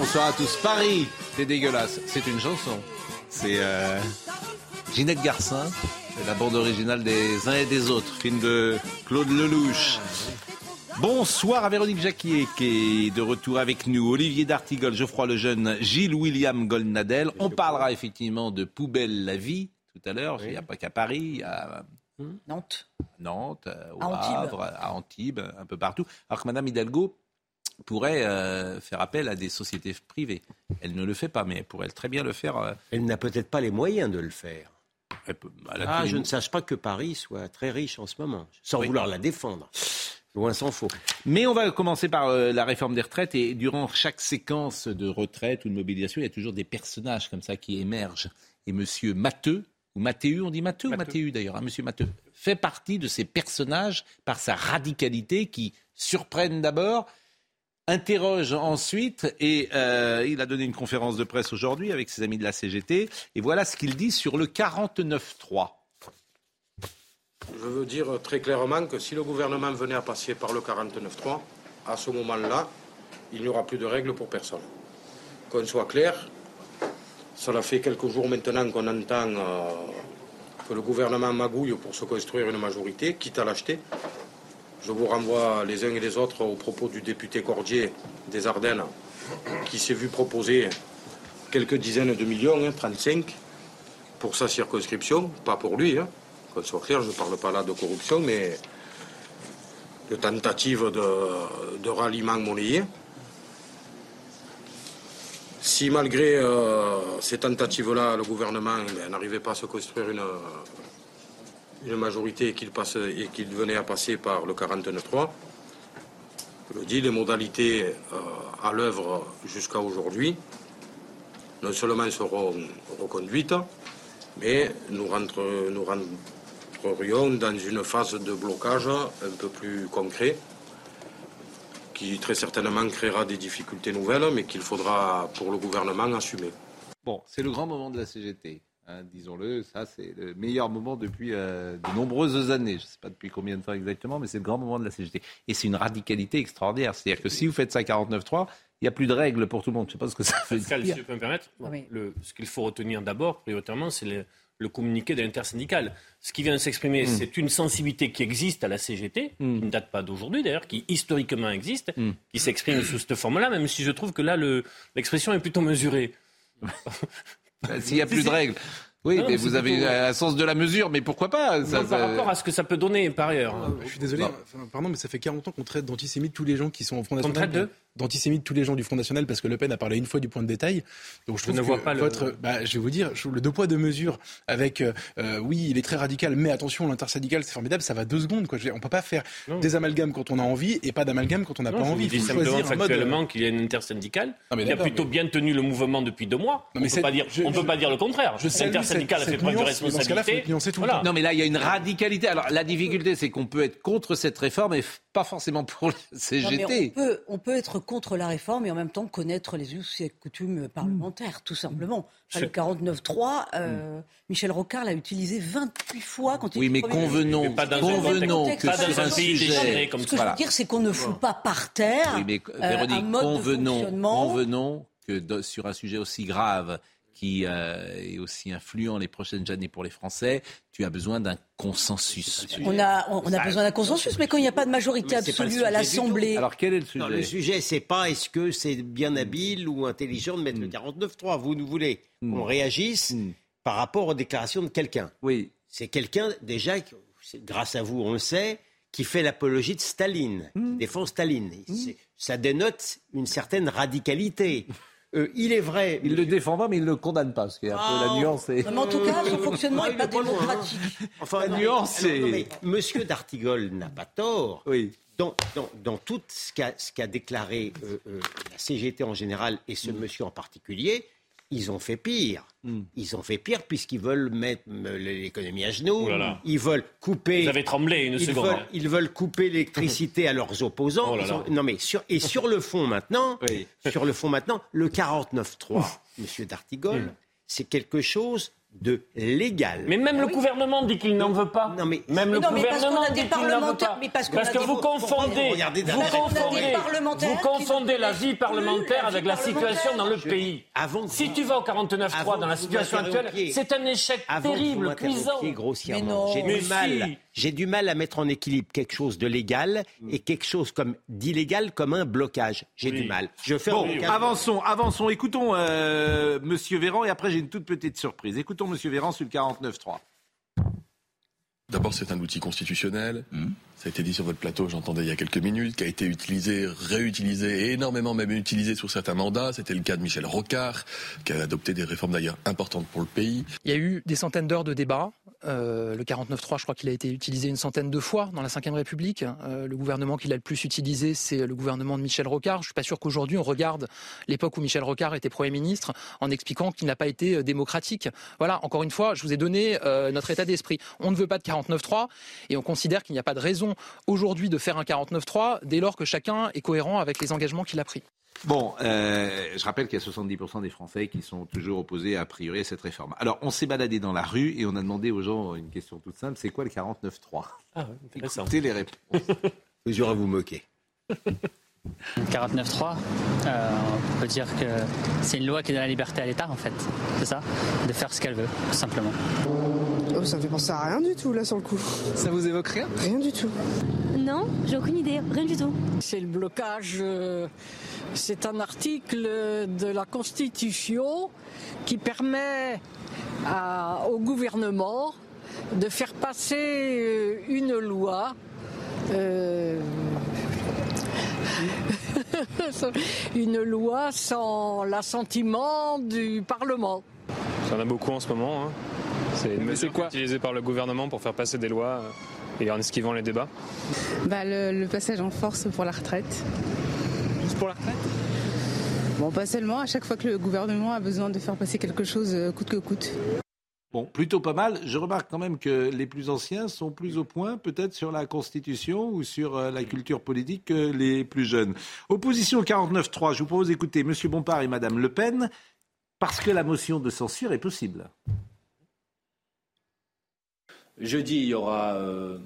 Bonsoir à tous. Paris, c'est dégueulasse. C'est une chanson. C'est euh, Ginette Garcin, la bande originale des uns et des autres, film de Claude Lelouch. Bonsoir à Véronique Jacquier qui est de retour avec nous, Olivier D'Artigol, Geoffroy Lejeune, Gilles William Goldnadel. On parlera effectivement de Poubelle la vie tout à l'heure. Il n'y a pas qu'à Paris, il y a Nantes. Nantes, euh, au À Antibes. Havre, à Antibes, un peu partout. Alors que Madame Hidalgo pourrait euh, faire appel à des sociétés privées. Elle ne le fait pas, mais elle pourrait très bien le faire. euh, Elle n'a peut-être pas les moyens de le faire. peut- a Ah, je ne sache pas que Paris soit très riche en ce moment, sans Oui. vouloir la défendre. Loin s'en faut. Mais on va commencer par euh, la réforme des retraites et durant chaque séquence de retraite ou de mobilisation, il y a toujours des personnages comme ça qui émergent. Et Monsieur Matteux, ou Mathéu, on dit Matteux ou Mathéu d'ailleurs, hein, Monsieur Matteux, fait partie de ces personnages par sa radicalité qui surprennent d'abord, interroge ensuite et euh, il a donné une conférence de presse aujourd'hui avec ses amis de la CGT et voilà ce qu'il dit sur le 49-3. Je veux dire très clairement que si le gouvernement venait à passer par le 49.3, à ce moment-là, il n'y aura plus de règles pour personne. Qu'on soit clair, cela fait quelques jours maintenant qu'on entend euh, que le gouvernement magouille pour se construire une majorité, quitte à l'acheter. Je vous renvoie les uns et les autres aux propos du député Cordier des Ardennes, qui s'est vu proposer quelques dizaines de millions, hein, 35, pour sa circonscription, pas pour lui. Hein. Qu'on soit clair, je ne parle pas là de corruption, mais de tentative de, ralliement monnayé. Si malgré euh, ces tentatives-là, le gouvernement ben, n'arrivait pas à se construire une, une majorité et qu'il venait à passer par le 49.3, je le dis, les modalités euh, à l'œuvre jusqu'à aujourd'hui non seulement seront reconduites, mais nous, rentre- nous rentrerions dans une phase de blocage un peu plus concret, qui très certainement créera des difficultés nouvelles, mais qu'il faudra pour le gouvernement assumer. Bon, c'est le grand moment de la CGT. Hein, Disons-le, ça c'est le meilleur moment depuis euh, de nombreuses années. Je ne sais pas depuis combien de temps exactement, mais c'est le grand moment de la CGT. Et c'est une radicalité extraordinaire. C'est-à-dire que si vous faites ça 49-3, il n'y a plus de règles pour tout le monde. Je ne sais pas ce que ça veut Pascal, dire. si je peux me permettre, Oui. le- ce qu'il faut retenir d'abord, prioritairement, c'est le, le communiqué de l'intersyndicale. Ce qui vient de s'exprimer, c'est une sensibilité qui existe à la CGT, qui ne date pas d'aujourd'hui d'ailleurs, qui historiquement existe, qui s'exprime sous cette forme-là, même si je trouve que là, le- l'expression est plutôt mesurée. S'il n'y a plus de règles. Oui, Non, mais mais vous avez plutôt- un sens de la mesure, mais pourquoi pas ça, Non, par ça- rapport à ce que ça peut donner par ailleurs. hein. Je suis désolé, enfin, pardon, mais ça fait 40 ans qu'on traite d'antisémites tous les gens qui sont au Front National. traite de D'antisémites tous les gens du Front National parce que Le Pen a parlé une fois du point de détail. Donc je Je ne que vois pas le- votre, bah, je vais vous dire, je le deux poids deux mesures avec, euh, euh, oui, il est très radical, mais attention, l'intersyndical c'est formidable, ça va deux secondes quoi. Je veux dire, on peut pas faire Non. des amalgames quand on a envie et pas d'amalgames quand on n'a pas je envie. vous dis Il faut simplement mode. euh, factuellement qu'il y a une intersyndicale qui a plutôt mais- bien tenu le mouvement depuis deux mois. On ne peut, pas dire, je- on peut je- pas dire le contraire. je L'intersyndicale a fait preuve de responsabilité. le Voilà. Non, mais là, il y a une radicalité. Alors, la difficulté, c'est qu'on peut être contre cette réforme et pas forcément pour Non, mais CGT. on, peut, on peut être contre la réforme et en même temps connaître les us et coutumes parlementaires, tout simplement. Enfin, le 49.3, euh, Michel Rocard l'a utilisé 28 fois quand il Oui, mais convenons, Mais pas convenons contexte- que pas sur un sujet... comme Ce que Voilà. je veux dire, c'est qu'on ne fout pas par terre Oui, mais euh, Véronique, un mode de convenons, fonctionnement. convenons que de- sur un sujet aussi grave qui euh, est aussi influent les prochaines années pour les Français, tu as besoin d'un consensus. On a, on, on a besoin d'un consensus, mais quand il n'y a pas de majorité absolue à l'Assemblée, Alors, quel est le sujet Non, le sujet, c'est pas est-ce que c'est bien habile ou intelligent de mettre le 49.3. Vous nous voulez qu'on réagisse Mm. par rapport aux déclarations de quelqu'un. Oui, C'est quelqu'un, déjà, grâce à vous, on le sait, qui fait l'apologie de Staline, qui défend Staline. Ça dénote une certaine radicalité. euh, il est vrai. Il le défend pas, mais il ne le condamne pas, parce qu'il y a un peu la Ah, nuance. est- Mais en tout cas, son fonctionnement Ah, n'est pas est hein. démocratique. Enfin, La non, nuance, c'est- mais Monsieur d'Artigol n'a pas tort. Oui. Dans, dans, dans tout ce qu'a ce qu'a déclaré euh, euh, la CGT en général et ce monsieur en particulier, ils ont fait pire. Mm. Ils ont fait pire puisqu'ils veulent mettre l'économie à genoux. Oh là là. Ils veulent couper. Vous avez tremblé une ils seconde. veulent, hein. ils veulent couper l'électricité à leurs opposants. Oh là Ils là. ont- non mais sur, et sur le fond maintenant, Oui. sur le fond maintenant, le 49.3, Monsieur D'Artigol, c'est quelque chose de légal. Mais même le gouvernement dit qu'il n'en veut pas. Non, mais- même Mais le non, mais parce gouvernement qu'on a dit des qu'il n'en veut parlementaires- pas. mais parce que vous confondez, Regardez vous confondez, vous confondez la vie parlementaire avec la situation dans le pays. Avant Si vous- tu vas au 49.3 avant dans la situation actuelle, c'est un échec terrible, cuisant. Mais non. j'ai Mais du mal. J'ai du mal à mettre en équilibre quelque chose de légal et quelque chose comme d'illégal comme un blocage. J'ai Oui. du mal. Je fais Bon, un avançons, avançons. Écoutons euh, Monsieur Véran et après j'ai une toute petite surprise. Écoutons Monsieur Véran sur le 49.3. D'abord, c'est un outil constitutionnel. Ça a été dit sur votre plateau, j'entendais il y a quelques minutes, qui a été utilisé, réutilisé et énormément même utilisé sur certains mandats. C'était le cas de Michel Rocard, qui a adopté des réformes d'ailleurs importantes pour le pays. Il y a eu des centaines d'heures de débat. Euh, le 49.3, je crois qu'il a été utilisé une centaine de fois dans la Ve République. Euh, le gouvernement qui l'a le plus utilisé, c'est le gouvernement de Michel Rocard. Je suis pas sûr qu'aujourd'hui on regarde l'époque où Michel Rocard était Premier ministre en expliquant qu'il n'a pas été euh, démocratique. Voilà, encore une fois, je vous ai donné notre état d'esprit. On ne veut pas de 49.3 et on considère qu'il n'y a pas de raison aujourd'hui de faire un 49.3 dès lors que chacun est cohérent avec les engagements qu'il a pris. Bon, euh, je rappelle qu'il y a 70% des Français qui sont toujours opposés a priori à cette réforme. Alors, on s'est baladé dans la rue et on a demandé aux gens une question toute simple, c'est quoi le 49.3 Ah, ouais, intéressant. Écoutez les réponses. Mesure à vous moquer. 49.3, euh, on peut dire que c'est une loi qui donne la liberté à l'État, en fait. C'est ça De faire ce qu'elle veut, tout simplement. Oh, ça me fait penser à rien du tout là sur le coup. Ça vous évoque rien? Rien du tout. Non, j'ai aucune idée, rien du tout. C'est le blocage. euh, c'est un article de la Constitution qui permet à- au gouvernement de faire passer euh, une loi. euh, une loi sans l'assentiment du Parlement. Il y en a beaucoup en ce moment. hein. C'est une mesure quoi utilisée par le gouvernement pour faire passer des lois euh, et en esquivant les débats. Bah, le, passage en force pour la retraite. Juste pour la retraite? Bon, pas seulement, à chaque fois que le gouvernement a besoin de faire passer quelque chose euh, coûte que coûte. Bon, plutôt pas mal. Je remarque quand même que les plus anciens sont plus au point, peut-être sur la Constitution ou sur euh, la culture politique que les plus jeunes. Opposition 49-3, je vous propose d'écouter M. Bompard et Mme Le Pen, parce que la motion de censure est possible. Jeudi, il y aura euh,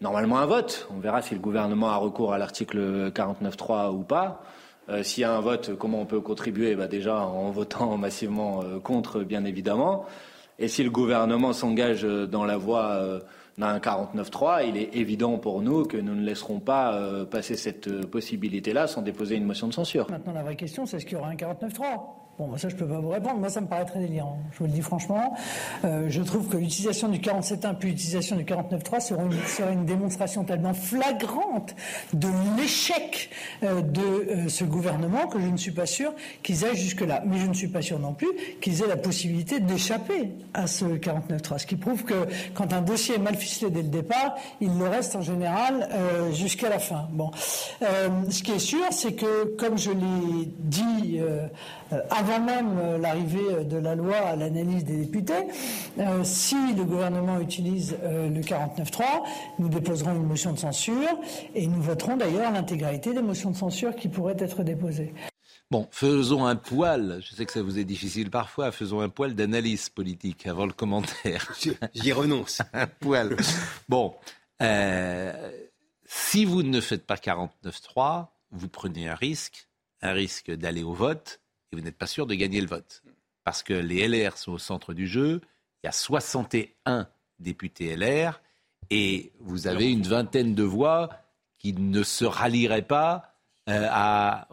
normalement un vote. On verra si le gouvernement a recours à l'article 49.3 ou pas. Euh, S'il y a un vote, comment on peut contribuer? Bah Déjà en votant massivement contre, bien évidemment. Et si le gouvernement s'engage euh, dans la voie euh, d'un 49.3, il est évident pour nous que nous ne laisserons pas euh, passer cette possibilité-là sans déposer une motion de censure. Maintenant, la vraie question, c'est est-ce qu'il y aura un 49.3 Bon, ça, je peux pas vous répondre. Moi, ça me paraît très délirant. Je vous le dis franchement. Euh, je trouve que l'utilisation du 47.1 puis l'utilisation du 49.3 serait une, une démonstration tellement flagrante de l'échec euh, de euh, ce gouvernement que je ne suis pas sûr qu'ils aillent jusque-là. Mais je ne suis pas sûr non plus qu'ils aient la possibilité d'échapper à ce 49.3. Ce qui prouve que quand un dossier est mal ficelé dès le départ, il le reste en général jusqu'à la fin. Bon. Ce qui est sûr, c'est que, comme je l'ai dit euh, avant même euh, l'arrivée de la loi à l'analyse des députés, euh, si le gouvernement utilise euh, le 49.3, nous déposerons une motion de censure et nous voterons d'ailleurs l'intégralité des motions de censure qui pourraient être déposées. Bon, faisons un poil, je sais que ça vous est difficile parfois, faisons un poil d'analyse politique avant le commentaire. J'y renonce. un poil. Bon, euh, si vous ne faites pas 49-3, vous prenez un risque, un risque d'aller au vote, et vous n'êtes pas sûr de gagner le vote. Parce que les LR sont au centre du jeu, il y a 61 députés LR, et vous avez une vingtaine de voix qui ne se rallieraient pas euh, à,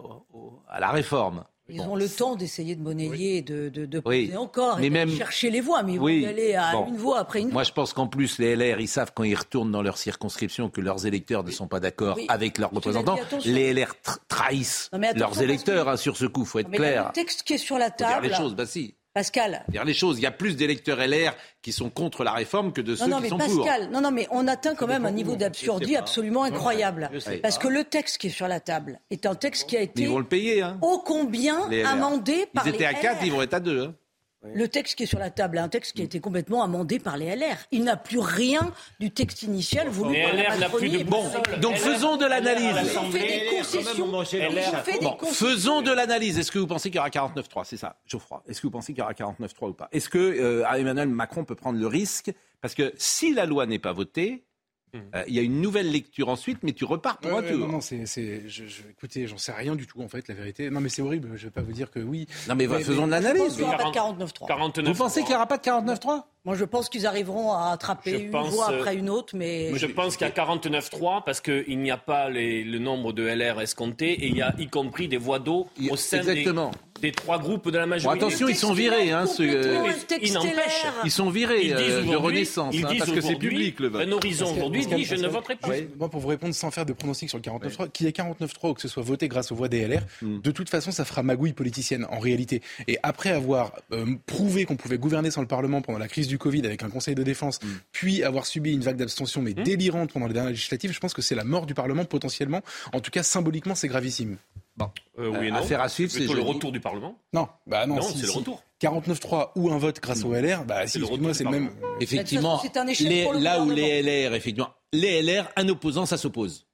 la réforme. Ils ont le temps d'essayer de monnayer et de, de, de Oui. poser encore Mais et de même- chercher les voix, mais ils vont Oui. y aller à Bon. une voix après une Moi, voix. je pense qu'en plus, les LR, ils savent quand ils retournent dans leur circonscription que leurs électeurs ne sont pas d'accord Oui. avec leurs représentants. Les LR tra- trahissent Non, leurs électeurs que- hein, sur ce coup, faut être Mais là, clair. le texte qui est sur la table, les choses, bah si. Pascal, Dire les choses. Il y a plus d'électeurs LR qui sont contre la réforme que de ceux non, non, qui mais sont pour. Pascal, non, non, mais on atteint quand même un niveau d'absurdie absolument incroyable. Je sais Parce pas. que le texte qui est sur la table est un texte qui a été ils vont le payer. Hein. ô combien les LR. amendé par Ils étaient à les 4, LR. ils vont être à 2. Hein. Le texte qui est sur la table est un texte qui a été complètement amendé par les LR. Il n'a plus rien du texte initial voulu Les par LR n'a plus de bon. Donc LR, faisons de l'analyse. Il fait des concessions. Il fait des Bon, concessions. faisons de l'analyse. Est-ce que vous pensez qu'il y aura 49-3 C'est ça, Geoffroy. Est-ce que vous pensez qu'il y aura 49-3 ou pas? Est-ce que euh, Emmanuel Macron peut prendre le risque? Parce que si la loi n'est pas votée, euh, il y a une nouvelle lecture ensuite, mais tu repars pour Ouais, un ouais, tour. non, non, c'est, c'est, je, je- écoutez, j'en sais rien du tout en fait, la vérité. Non, mais c'est horrible. Je vais pas vous dire que oui. Non, mais, Mais- faisons de l'analyse. qu'il n'y aura pas de 49-3. 49. Vous pensez qu'il n'y aura pas de 49-3 Moi, je pense qu'ils arriveront à attraper Je une pense, voix euh, après une autre, mais Je pense qu'il y a 49-3 parce qu'il n'y a pas les- le nombre de LR escompté et il y a y compris des voix d'eau au sein des, Exactement. des trois groupes de la Bon, majorité. attention, ils sont virés, hein, euh, il n'empêche. LR. Ils sont virés Ils disent euh, de Renaissance, ils hein, disent parce que c'est public le vote. Un horizon aujourd'hui dit je ne voterai pas. Moi, pour vous répondre sans faire de pronostic sur le 49.3, qu'il y ait 49.3 ou que ce soit voté grâce aux voix des LR, Hmm. de toute façon, ça fera magouille politicienne en réalité. Et après avoir euh, prouvé qu'on pouvait gouverner sans le Parlement pendant la crise du Covid avec un Conseil de défense, Hmm. puis avoir subi une vague d'abstention mais délirante pendant les dernières législatives, je pense que c'est la mort du Parlement potentiellement. En tout cas, symboliquement, c'est gravissime. Euh, oui et non. Affaire à suivre, c'est plutôt le retour du Parlement. Non, bah non, Non, si, c'est le si. retour. 49.3 ou un vote grâce au LR, bah si, retour c'est le même. Parlement. Effectivement, les- pour le là où les. LR, effectivement, les LR, un opposant, ça s'oppose.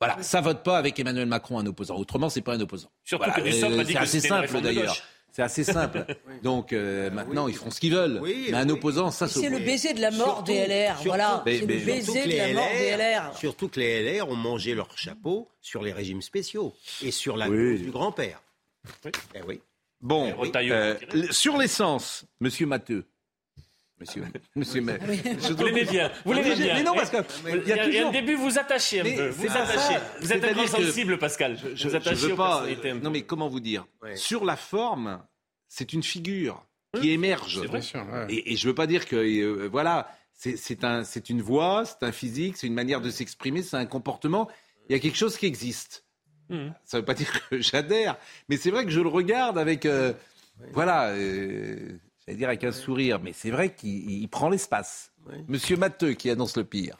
Voilà, ça vote pas avec Emmanuel Macron un opposant. Autrement, c'est pas un opposant. Surtout Voilà, que euh, a dit c'est que assez c'était une simple d'ailleurs. C'est assez simple. Donc euh, maintenant, ils feront ce qu'ils veulent. Oui, mais un oui. opposant, ça c'est le baiser de la mort Surtout- des LR. surtout- voilà, Mais- c'est mais- le baiser de la mort des LR, surtout que les LR ont mangé leur chapeau sur les régimes spéciaux et sur la du grand-père. Oui. Eh oui. Bon, Retailleau, euh, sur l'essence, Monsieur Matteux. Monsieur, Monsieur Ma- Je Vous l'aimez bien. Vous l'aimez Mais bien. non, parce que Il il y a y a un début, vous attachez un Mais peu. Vous attachez. ça. Vous êtes un grand que- sensible, Pascal. je, vous je attachez veux aux pas. peu. Non, mais comment vous dire Ouais. Sur la forme, c'est une figure qui émerge. c'est vrai. Bien sûr, ouais. Et, et je veux pas dire que euh, voilà, c'est un, c'est une voix, c'est un physique, c'est une manière de s'exprimer, c'est un comportement. Il y a quelque chose qui existe. Mhm. Ça veut pas dire que j'adhère, mais c'est vrai que je le regarde avec, euh, voilà, euh, j'allais dire avec un sourire, mais c'est vrai qu'il il prend l'espace. Monsieur Matteux qui annonce le pire.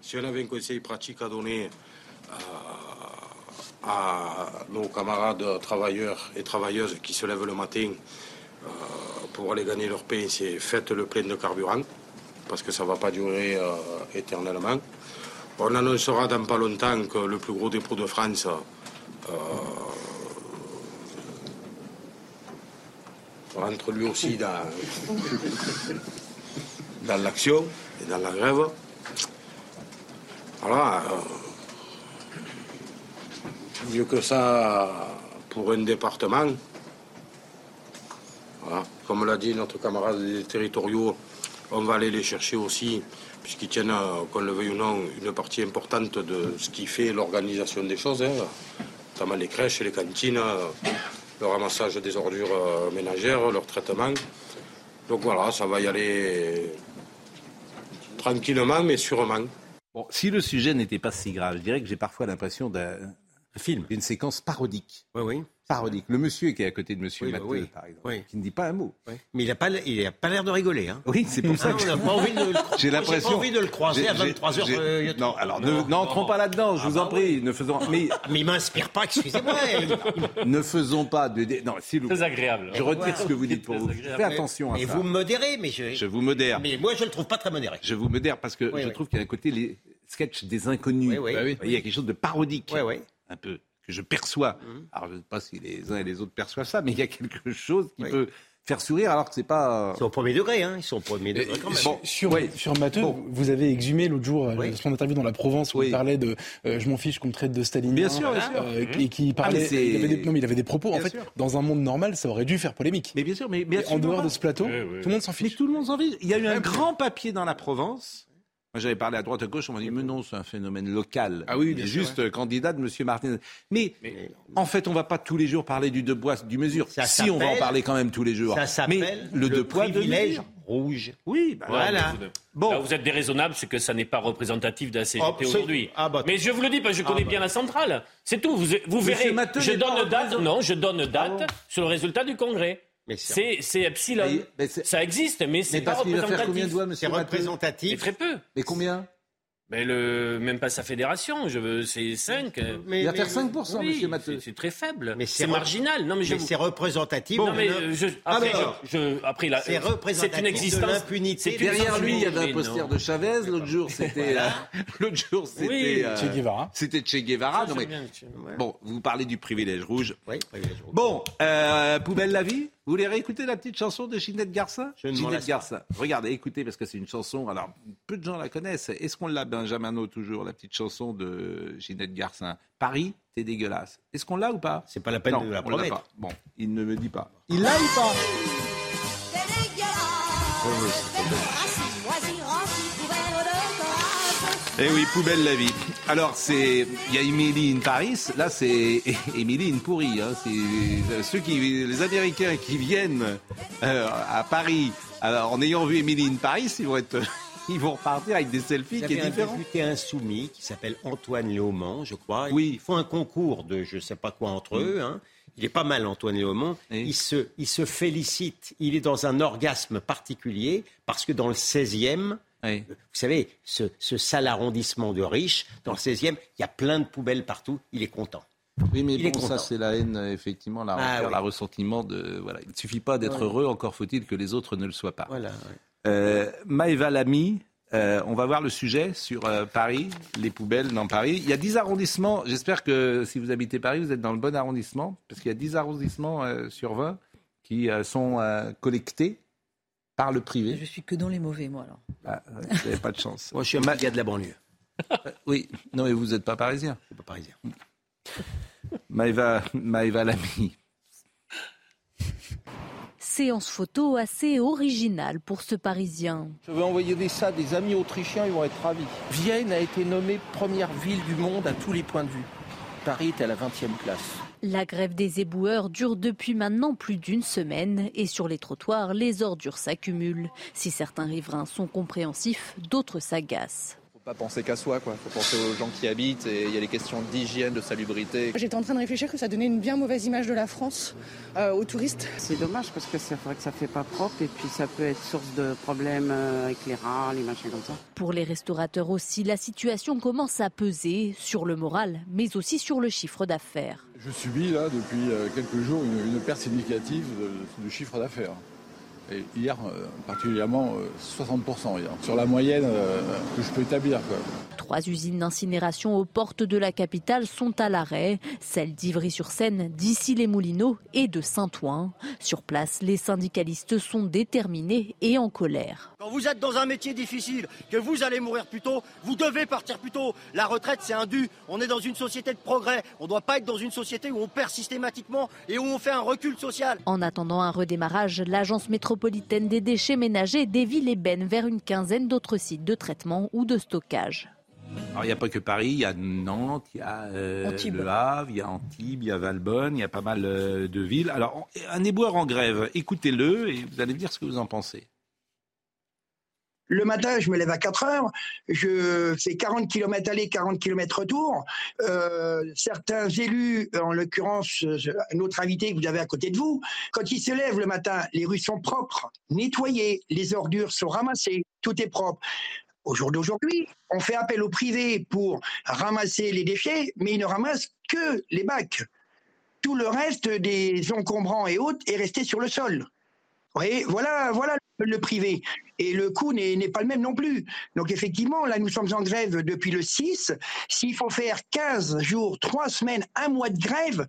Si on avait un conseil pratique à donner euh, à nos camarades travailleurs et travailleuses qui se lèvent le matin euh, pour aller gagner leur pain, c'est faites le plein de carburant, parce que ça ne va pas durer euh, éternellement. On annoncera dans pas longtemps que le plus gros dépôt de France euh, rentre lui aussi dans, dans l'action et dans la grève. Voilà. euh, mieux que ça pour un département. Voilà. Comme l'a dit notre camarade des territoriaux, on va aller les chercher aussi, puisqu'ils tiennent, euh, qu'on le veuille ou non, une partie importante de ce qui fait l'organisation des choses, hein, notamment les crèches, les cantines, euh, le ramassage des ordures euh, ménagères, leur traitement. Donc voilà, ça va y aller tranquillement, mais sûrement. Bon, si le sujet n'était pas si grave, je dirais que j'ai parfois l'impression d'un film, d'une séquence parodique. Oui, oui. Parodique. Le monsieur qui est à côté de Monsieur Oui, Matteux, oui. par exemple, Oui. qui ne dit pas un mot. Mais il n'a pas, il a pas l'air de rigoler. Hein. Oui, c'est pour ça Ah, que on n'a pas envie de le cro- j'ai l'impression. pas envie de le croiser à J'ai- j'ai- 23 heures. j'ai- euh, Non, alors ne- n'entrons pas là-dedans, je vous en prie. Ne faisons, mais, Mais il m'inspire pas, excusez-moi. ne faisons pas de. dé- Non, s'il vous Très plaît. agréable. Je retire ce que vous dites pour vous. Faites attention à Et ça. vous me modérez, mais je, Je vous modère. mais moi je le trouve pas très modéré. Je vous modère parce que je trouve qu'il y a un côté les sketchs des inconnus. Il y a quelque chose de parodique. Oui, oui. Un peu. Que je perçois. Mhm. Alors, je ne sais pas si les uns et les autres perçoivent ça, mais il y a quelque chose qui Oui. peut faire sourire alors que c'est pas. Ils sont au premier degré, hein. Ils sont au premier degré quand même. Bon, Sur, oui. sur Matteux, Bon. vous avez exhumé l'autre jour euh, Oui. son interview dans la Provence où Oui. il parlait de euh, je m'en fiche qu'on me traite de stalinien. Bien sûr, bien sûr. euh, et qui parlait. Ah, mais c'est- il avait des, non, mais il avait des propos. en fait, sûr. dans un monde normal, ça aurait dû faire polémique. Mais bien sûr, mais, mais en dehors de ce plateau, Oui, oui. tout le monde s'en Mais fiche. tout le monde s'en fiche. Il y a eu un grand papier dans la Provence Moi, j'avais parlé à droite à gauche, on m'a dit, mais non, c'est un phénomène local. Ah oui, bien sûr, juste candidat de M. Martinez. Mais, en fait, on va pas tous les jours parler du deux poids, du mesure. Ça si, on va en parler quand même tous les jours. Ça mais s'appelle le, deux poids, deux privilège mesures. rouge. Oui, bah, Voilà. Bon. Là vous êtes déraisonnable, c'est que ça n'est pas représentatif de la CGT aujourd'hui. ah bah- Mais je vous le dis parce que je connais Ah bah. bien la centrale. C'est tout. Vous, vous verrez. Je donne date. Non, je donne date sur le résultat du congrès. Mais c'est- epsilon. Mais- mais ça existe, mais c'est pas représentatif. combien de voix, C'est Matteux Mais représentatif. très peu. Mais combien? Mais le, même pas sa fédération, je veux, c'est 5. Mais- Il va faire 5%, oui, monsieur Matteux. c'est- très faible. Mais c'est marginal. Non, mais Mais c'est représentatif. non, de mais je, après, Alors, je, je- après la- c'est représentatif c'est une de existence. l'impunité. une Derrière lui, il y avait un poster de Chavez. L'autre jour, c'était. euh, L'autre jour, c'était. Oui. euh, Che Guevara. C'était Che Guevara. Ça, Non, mais- bien. Bon, vous parlez du privilège rouge. Oui, privilège rouge. Bon, euh, Poubelle la vie, vous voulez réécouter la petite chanson de Ginette Garça Je ne m'en Ginette. Garça. Regardez, écoutez, parce que c'est une chanson, alors peu de gens la connaissent. Est-ce qu'on l'a, Benjamino, toujours, la petite chanson de Ginette Garça Paris, t'es dégueulasse. Est-ce qu'on l'a ou pas? C'est pas la peine Non, de la on l'a promettre. pas. Bon, il ne me dit pas. Il l'a ou pas? Eh oui, poubelle la vie. Alors, c'est. Il y a Emily in Paris. Là, c'est Emily in Pourri. Hein. C'est euh, ceux qui, les Américains qui viennent euh, à Paris alors, en ayant vu Emily in Paris, ils vont être. Ils vont repartir avec des selfies Il y qui est avait un différent. député insoumis qui s'appelle Antoine Léaumont, je crois. Oui. Ils font un concours de je ne sais pas quoi entre eux. hein. Il est pas mal, Antoine Léaumont. Oui. Il, se, il se félicite. Il est dans un orgasme particulier parce que dans le 16e, Oui. vous savez, ce, ce sale arrondissement de riches, dans le 16e, il y a plein de poubelles partout. Il est content. Oui, mais Il est bon, ça, c'est la haine, euh, effectivement, la Ah rancœur, oui. la ressentiment de. Voilà. Il ne suffit pas d'être Ouais. heureux, encore faut-il que les autres ne le soient pas. Voilà. ouais. Euh, Maëva Lamy, euh, on va voir le sujet sur euh, Paris, les poubelles dans Paris. Il y a 10 arrondissements. J'espère que si vous habitez Paris, vous êtes dans le bon arrondissement, parce qu'il y a 10 arrondissements euh, sur 20 qui euh, sont euh, collectés par le privé. Je suis que dans les mauvais, moi, alors. Ah, vous n'avez pas de chance. Moi, je suis un gars de la banlieue. Euh, oui, non, mais vous n'êtes pas parisien. Je suis pas parisien. Maëva, Maëva Lamy. Séance photo assez originale pour ce Parisien. Je vais envoyer des ça à des amis autrichiens, ils vont être ravis. Vienne a été nommée première ville du monde à tous les points de vue. Paris est à la 20e place. La grève des éboueurs dure depuis maintenant plus d'une semaine et sur les trottoirs, les ordures s'accumulent. Si certains riverains sont compréhensifs, d'autres s'agacent. Faut pas penser qu'à soi, quoi. Faut penser aux gens qui habitent et il y a les questions d'hygiène, de salubrité. J'étais en train de réfléchir que ça donnait une bien mauvaise image de la France euh, aux touristes. C'est dommage parce que c'est vrai que ça fait pas propre et puis ça peut être source de problèmes avec les rats, les machins comme ça. Pour les restaurateurs aussi, la situation commence à peser sur le moral, mais aussi sur le chiffre d'affaires. Je subis là depuis euh, quelques jours une, une perte significative de chiffre d'affaires. Et hier, euh, particulièrement, euh, 60% hier. Sur la moyenne euh, que je peux établir. Quoi. Trois usines d'incinération aux portes de la capitale sont à l'arrêt, celles d'Ivry-sur-Seine, d'Issy-les-Moulineaux et de Saint-Ouen. Sur place, les syndicalistes sont déterminés et en colère. Quand vous êtes dans un métier difficile, que vous allez mourir plus tôt, vous devez partir plus tôt. La retraite, c'est un dû. On est dans une société de progrès. On ne doit pas être dans une société où on perd systématiquement et où on fait un recul social. En attendant un redémarrage, l'agence métropolitaine des déchets ménagers dévie les bennes vers une quinzaine d'autres sites de traitement ou de stockage. Alors, il n'y a pas que Paris, il y a Nantes, il y a euh, Antibes. Le Havre, il y a Antibes, il y a Valbonne, il y a pas mal euh, de villes. Alors, un éboueur en grève, écoutez-le et vous allez me dire ce que vous en pensez. Le matin, je me lève à 4 heures, je fais 40 km aller, 40 km retour. Euh, certains élus, en l'occurrence notre invité que vous avez à côté de vous, quand ils se lèvent le matin, les rues sont propres, nettoyées, les ordures sont ramassées, tout est propre. Au jour d'aujourd'hui, on fait appel au privé pour ramasser les déchets, mais ils ne ramassent que les bacs. Tout le reste des encombrants et autres est resté sur le sol. Vous voyez, voilà, voilà le privé. Et le coût n'est pas le même non plus. Donc effectivement, là, nous sommes en grève depuis le 6. S'il faut faire 15 jours, 3 semaines, un mois de grève,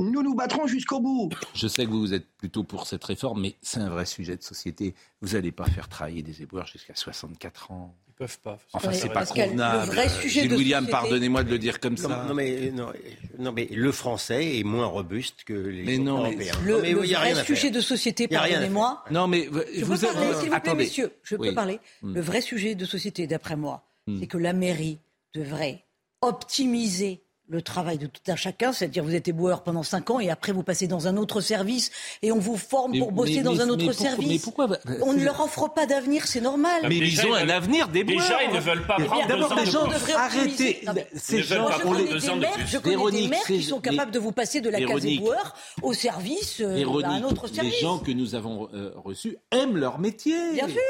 nous nous battrons jusqu'au bout. Je sais que vous êtes plutôt pour cette réforme, mais c'est un vrai sujet de société. Vous n'allez pas faire travailler des éboueurs jusqu'à 64 ans. Ils peuvent pas. Enfin, Ouais, c'est pas le convenable. vrai sujet Gilles de William, société- pardonnez-moi de le dire comme Non, ça. non, mais, non, non, mais le français est moins robuste que les Mais non, mais- Européens. Le, Non, mais le vrai sujet de société, pardonnez-moi. Non, mais Je vous veux parler, êtes- s'il vous plaît, messieurs. Messieurs, je Oui. peux parler. Mm. Le vrai sujet de société, d'après moi, Mm. c'est que la mairie devrait optimiser le travail de tout un chacun, c'est-à-dire vous êtes éboueur pendant 5 ans et après vous passez dans un autre service et on vous forme Mais- pour bosser mais- dans mais- un autre pourquoi- service. mais pourquoi- On ne leur offre pas d'avenir, c'est normal. Mais ils ont un avenir des Déjà, ils ne veulent pas prendre ans les gens Arrêtez. Ces gens, je connais des maires, je connais des maires qui sont capables de vous passer de la case éboueur au service euh, à un autre les service. gens que nous avons euh, reçus aiment leur métier. Bien sûr.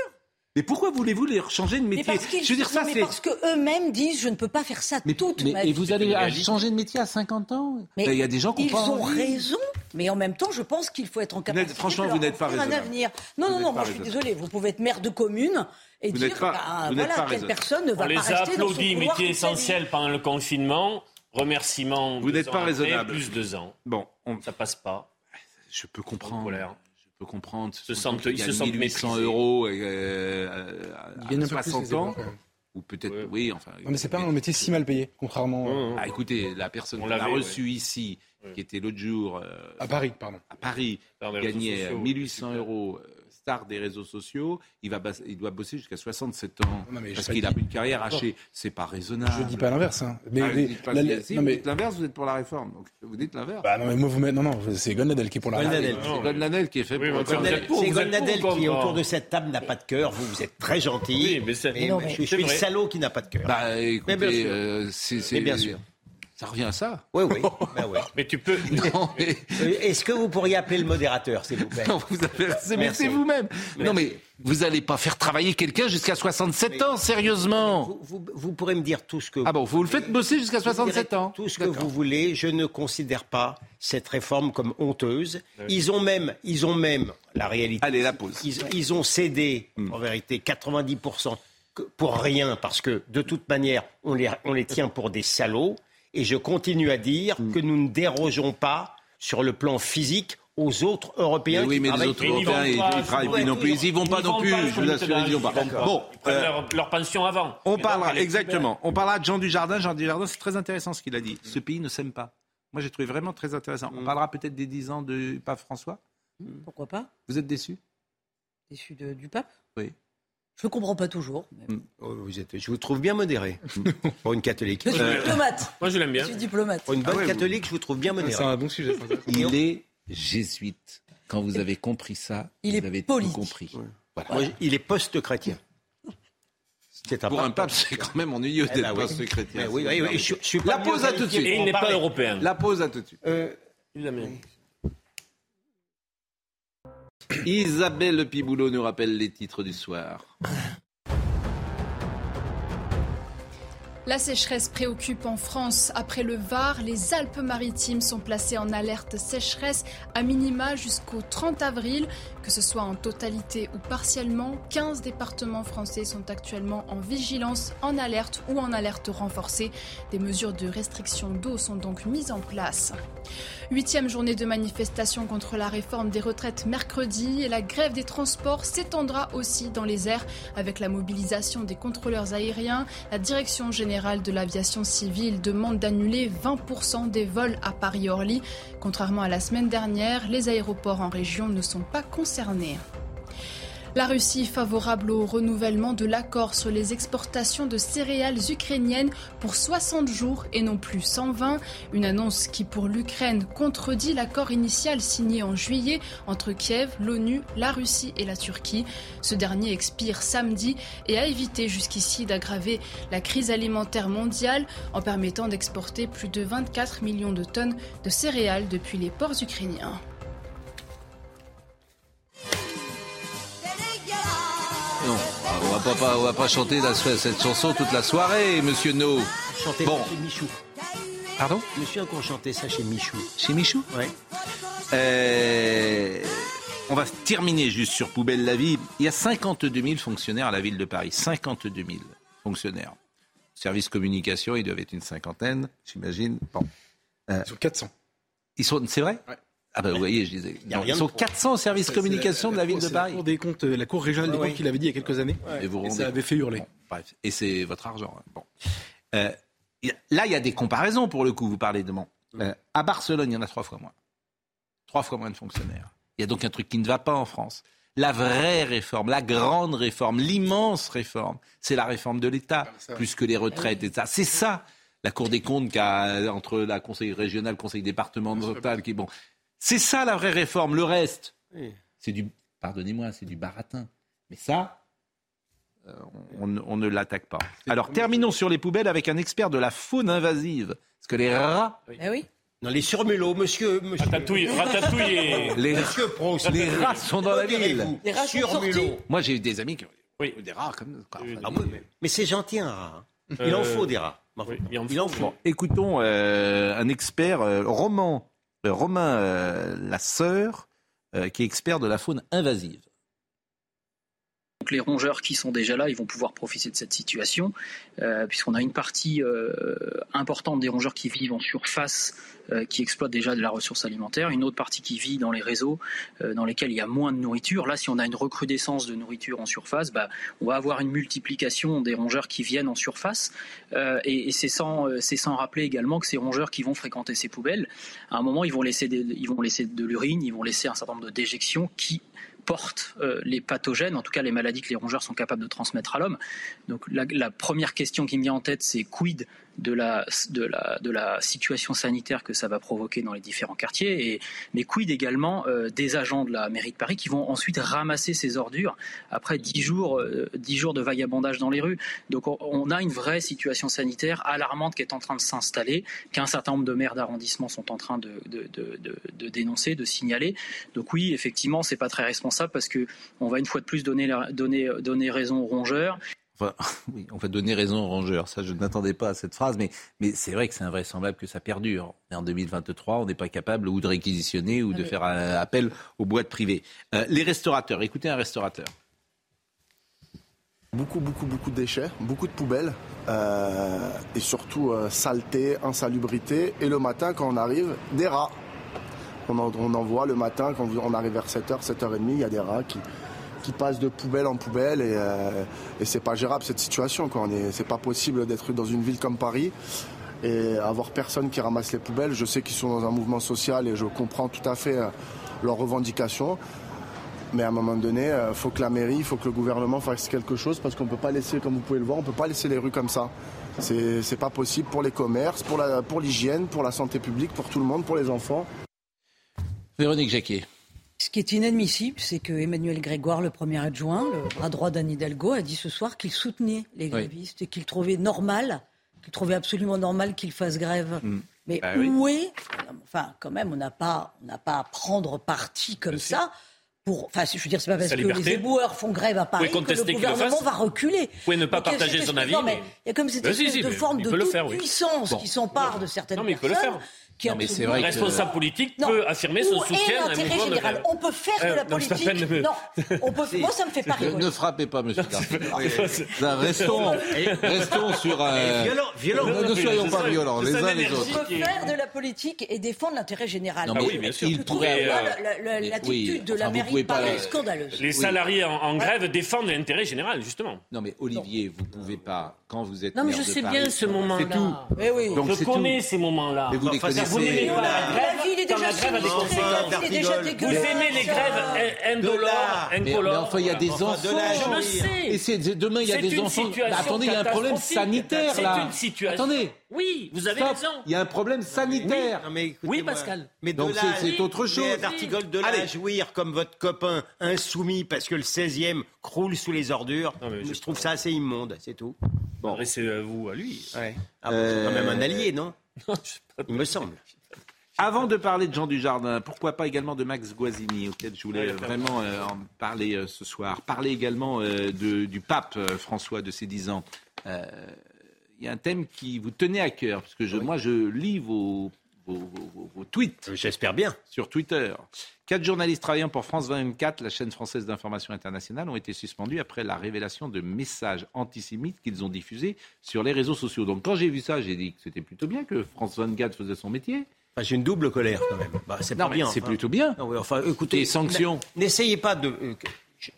Mais pourquoi voulez-vous les changer de Mais métier Je veux dire, ça, non, mais c'est. parce que eux-mêmes disent je ne peux pas faire ça toute Mais- ma et vie. vous allez changer de métier à 50 ans Mais Ben, Il y a des gens qui ont ils ont envie. raison, mais en même temps, je pense qu'il faut être en capacité franchement, de vous leur n'êtes pas offrir un raisonnable. avenir. Non, Vous non, non, moi je suis raisonnable. désolée, vous pouvez être maire de commune et Vous dire, pas- bah, vous n'êtes voilà, pas raisonnable. personne ne va On les pas a rester dans son applaudis, couloir métier essentiel pendant le confinement. Remerciements. Vous n'êtes pas raisonnable. Plus deux ans. Bon, on- Ça passe pas. je peux comprendre. Peux comprendre. Se sentent- ils se sentent 1800 méprisés. euros euh, Ils à gagnent un peu plus, 60 les ans. Ou peut-être, oui, enfin. Non, mais c'est pas un métier si mal payé, contrairement. Ah, écoutez, la personne On qu'on a reçue ici, qui était l'autre jour euh, À Paris, pardon. à Paris, gagnait sociaux, 1800 euros, euh, star des réseaux sociaux, il, va, bas- il doit bosser jusqu'à 67 ans. Non, mais j'ai parce qu'il a une carrière hachée. C'est pas raisonnable. Je dis pas l'inverse. Hein. Mais, Ah, mais- vous dites pas- la- la- si, non, vous mais- dites l'inverse, vous êtes pour la réforme. Donc vous dites l'inverse. bah, non, mais moi, vous mettez. Non, non, c'est Gonadel qui est pour la Gonadel. C'est Gonadel qui est fait Oui, pour C'est ou qui, autour de cette table, n'a pas de cœur. Vous, vous êtes très gentil. Oui, mais c'est- mais non, je mais- suis, je c'est suis le salaud qui n'a pas de cœur. Bah Mais bien écoutez, sûr. euh, c'est. c'est- Mais bien sûr. Ça revient à ça. Oui, oui. ben oui. Mais tu peux. Non, mais. Est-ce que vous pourriez appeler le modérateur, s'il vous plaît Non, vous avez c'est mais vous-même. Non, mais vous n'allez pas faire travailler quelqu'un jusqu'à 67 ans, sérieusement. vous, vous- vous pourrez me dire tout ce que Ah bon, vous le faites bosser jusqu'à Je vous 67 dirai ans. Tout ce que vous voulez, je ne considère pas cette réforme comme honteuse. Ils ont même, ils ont même la réalité. Allez, la pause. Ils, ils ont cédé, en vérité, 90% que- pour rien, parce que de toute manière, on les, on les tient pour des salauds. Et je continue à dire que nous ne dérogeons pas sur le plan physique aux autres Européens. Mais oui, qui mais les autres pour- Ils n'y vont Européens, ils pas, ils travaillent plus non plus. Ils y vont pas non plus. Je vous assure, ils y vont pas. D'accord. Bon, Ils prennent euh, leur, leur pension avant. on parlera, exactement. On parlera de Jean Dujardin. Jean Dujardin, c'est très intéressant ce qu'il a dit. Ce pays ne s'aime pas. Moi, j'ai trouvé vraiment très intéressant. On parlera peut-être des 10 ans de pape François. Pourquoi pas? Vous êtes déçu Déçu de- du pape? Oui. Je ne comprends pas toujours. mais- Oh, vous êtes- je vous trouve bien modéré pour une catholique. Je suis Euh, diplomate. Moi, je l'aime Je bien. suis diplomate. Pour une bonne Ah ouais, vous- catholique, je vous trouve bien modéré. C'est un bon sujet. Il est jésuite. Quand vous avez compris ça, Il vous est avez politique. tout compris. Voilà. Moi, il est post-chrétien. Pour un pape, c'est quand même ennuyeux Eh d'être ben. Eh oui, oui, oui, je- je suis pas La pause à tout de suite. Et il n'est pas européen. La pause à tout de suite. Euh, Il. Isabelle Piboulot nous rappelle les titres du soir. La sécheresse préoccupe en France. Après le Var, les Alpes-Maritimes sont placées en alerte sécheresse à minima jusqu'au 30 avril. Que ce soit en totalité ou partiellement, 15 départements français sont actuellement en vigilance, en alerte ou en alerte renforcée. Des mesures de restriction d'eau sont donc mises en place. Huitième journée de manifestation contre la réforme des retraites mercredi et la grève des transports s'étendra aussi dans les airs avec la mobilisation des contrôleurs aériens. La direction générale de l'aviation civile demande d'annuler 20% des vols à Paris-Orly. Contrairement à la semaine dernière, les aéroports en région ne sont pas La Russie favorable au renouvellement de l'accord sur les exportations de céréales ukrainiennes pour 60 jours et non plus 120. Une annonce qui pour l'Ukraine contredit l'accord initial signé en juillet entre Kiev, l'ONU, la Russie et la Turquie. Ce dernier expire samedi et a évité jusqu'ici d'aggraver la crise alimentaire mondiale en permettant d'exporter plus de 24 millions de tonnes de céréales depuis les ports ukrainiens. Non, on va pas, pas- on va pas chanter la- cette chanson toute la soirée, monsieur No. Chanter Bon. ça chez Michou. Pardon? Suis encore chanté ça chez Michou. Chez Michou? Ouais. Euh, on va terminer juste sur Poubelle la vie. Il y a 52 000 fonctionnaires à la ville de Paris. 52 000 fonctionnaires. Service communication, ils doivent être une cinquantaine, j'imagine. Bon. Euh, Ils sont 400. ils sont, c'est vrai? Ouais. Ah ben vous voyez, je disais. y a rien ils de sont trop. 400 au service C'est communication de la ville Cour- de c'est Paris. La Cour des comptes, la Cour régionale des Ouais, comptes ouais. qui l'avait dit il y a quelques années. Et vous Et rendez- ça avait fait hurler. Bon, bref. Et c'est votre argent. hein. Bon. Euh, a- là, il y a des comparaisons pour le coup. Vous parlez de mon. Euh, à Barcelone, il y en a trois fois moins. Trois fois moins de fonctionnaires. Il y a donc un truc qui ne va pas en France. La vraie réforme, la grande réforme, l'immense réforme, c'est la réforme de l'État, plus que les retraites et ça. C'est ça la Cour des comptes qu'a entre la Conseil régional, Conseil départemental, qui bon. C'est ça la vraie réforme. Le reste, c'est du, pardonnez-moi, c'est du baratin. Mais ça, euh, on, ne l'attaque pas. Alors terminons sur les poubelles avec un expert de la faune invasive. Parce que les rats. Eh oui. Non, les surmulots, monsieur. monsieur. Ratatouille, ratatouille. Les, Monsieur Proust. les rats sont dans la ville. Les rats. Surmulots. Moi, j'ai eu des amis qui ont Oui. des rats comme. Ah oui, mais, mais c'est gentil un rat. hein. Il en Euh, faut des rats. oui, il en il en faut. Bon, écoutons euh, un expert, euh, Roman, Romain euh, la sœur, euh, qui est expert de la faune invasive. Donc les rongeurs qui sont déjà là, ils vont pouvoir profiter de cette situation, euh, puisqu'on a une partie euh, importante des rongeurs qui vivent en surface, euh, qui exploitent déjà de la ressource alimentaire, une autre partie qui vit dans les réseaux, dans lesquels il y a moins de nourriture. Là, si on a une recrudescence de nourriture en surface, bah, on va avoir une multiplication des rongeurs qui viennent en surface, et, et c'est sans, c'est sans rappeler également que ces rongeurs qui vont fréquenter ces poubelles, à un moment, ils vont laisser, des- ils vont laisser de l'urine, ils vont laisser un certain nombre de déjections qui portent euh, les pathogènes, en tout cas les maladies que les rongeurs sont capables de transmettre à l'homme. Donc la, première question qui me vient en tête, c'est quid de la, situation sanitaire que ça va provoquer dans les différents quartiers, et, mais quid également euh, des agents de la mairie de Paris qui vont ensuite ramasser ces ordures après dix jours, euh, 10 jours de vagabondage dans les rues. Donc on, a une vraie situation sanitaire alarmante qui est en train de s'installer, qu'un certain nombre de maires d'arrondissement sont en train de, de dénoncer, de signaler. Donc oui, effectivement, c'est pas très responsable parce que on va une fois de plus donner, la- donner, donner raison aux rongeurs. Enfin, oui, on va donner raison aux rongeurs. Ça, je n'attendais pas à cette phrase, mais, mais c'est vrai que c'est invraisemblable que ça perdure. Et en 2023, on n'est pas capable ou de réquisitionner ou de faire un appel aux boîtes privées. Euh, les restaurateurs, écoutez un restaurateur. Beaucoup, beaucoup, beaucoup de déchets, beaucoup de poubelles euh, et surtout euh, saleté, insalubrité. Et le matin, quand on arrive, des rats. On en, on en voit le matin, quand on arrive vers 7h, 7h30, il y a des rats qui, qui passent de poubelle en poubelle et, euh, c'est pas gérable cette situation. C'est pas possible d'être dans une ville comme Paris et avoir personne qui ramasse les poubelles. Je sais qu'ils sont dans un mouvement social et je comprends tout à fait euh, leurs revendications. Mais à un moment donné, il faut que la mairie, il faut que le gouvernement fasse quelque chose parce qu'on ne peut pas laisser, comme vous pouvez le voir, on ne peut pas laisser les rues comme ça. C'est c'est pas possible pour les commerces, pour pour l'hygiène, pour la santé publique, pour tout le monde, pour les enfants. Véronique Jacquet. Ce qui est inadmissible, c'est que Emmanuel Grégoire, le premier adjoint, le bras droit d'Anne Hidalgo, a dit ce soir qu'il soutenait les grévistes et qu'il trouvait normal, qu'il trouvait absolument normal qu'ils fassent grève. Mais Bah oui. où est, enfin, quand même, on n'a pas, on n'a pas à prendre parti comme ça. Pour, enfin, je veux dire, c'est pas parce que les éboueurs font grève à Paris que le gouvernement va reculer. Vous pouvez ne pas Donc, partager son avis, non, mais il y a comme cette si, si, de forme de toute faire, oui. puissance Bon. qui s'empare de certaines Non, mais il peut le personnes. faire. Qui Non, mais c'est vrai que- responsable politique Non. peut affirmer son soutien à un mouvement général. On peut faire de Euh, la non, politique. peine de- Non, on peut. Moi, ça me fait pas Ne, rigoler. ne frappez pas, monsieur. Non, restons, restons sur. Euh, violent, violent. Ne, ne soyons pas violents, les uns les autres. On peut faire de la politique et défendre l'intérêt général. Non, Ah mais oui, bien sûr. il pourrait l'attitude de la mairie est scandaleuse. Les salariés en, en grève défendent l'intérêt général, justement. Non, mais Olivier, vous pouvez pas, quand vous êtes. Non, mais je de sais Paris, bien ce moment-là. C'est tout. Eh oui. Donc, je c'est connais tout. ces moments-là. Mais vous les connaissez. Vous n'aimez pas la grève la ville est déjà Vous aimez les grèves in- indolores, Mais, enfin, il y a des enfants. de la Je le sais. Et c'est, demain, il y a C'est des enfants. attendez, il y a un problème sanitaire, C'est là. une situation. Attendez. Oui, vous avez Stop. raison. Il y a un problème sanitaire. Non, mais. Oui, Pascal. Mais de Donc, c'est- c'est autre chose. Mais d'articole de là Allez. à jouir comme votre copain insoumis parce que le 16e croule sous les ordures. Non, mais je, je- trouve ça assez immonde, c'est tout. Bon, adressez-vous à lui. Ouais. Ah, bon, c'est quand même un allié, non Il me semble. Avant de parler de Jean Dujardin, pourquoi pas également de Max Guazzini, auquel je voulais Ouais, euh, vraiment euh, en parler euh, ce soir. Parler également euh, de- du pape euh, François de ses 10 ans. Euh, Il y a un thème qui vous tenait à cœur, parce que je, moi je lis vos, vos, vos- vos- vos tweets. J'espère bien. Sur Twitter. Quatre journalistes travaillant pour France 24, la chaîne française d'information internationale, ont été suspendus après la révélation de messages antisémites qu'ils ont diffusés sur les réseaux sociaux. Donc quand j'ai vu ça, j'ai dit que c'était plutôt bien que France 24 faisait son métier. Enfin, J'ai une double colère quand même. Bah, c'est pas bien. c'est enfin. plutôt bien. Non, oui, enfin, écoutez, Les sanctions. N'essayez pas de. euh,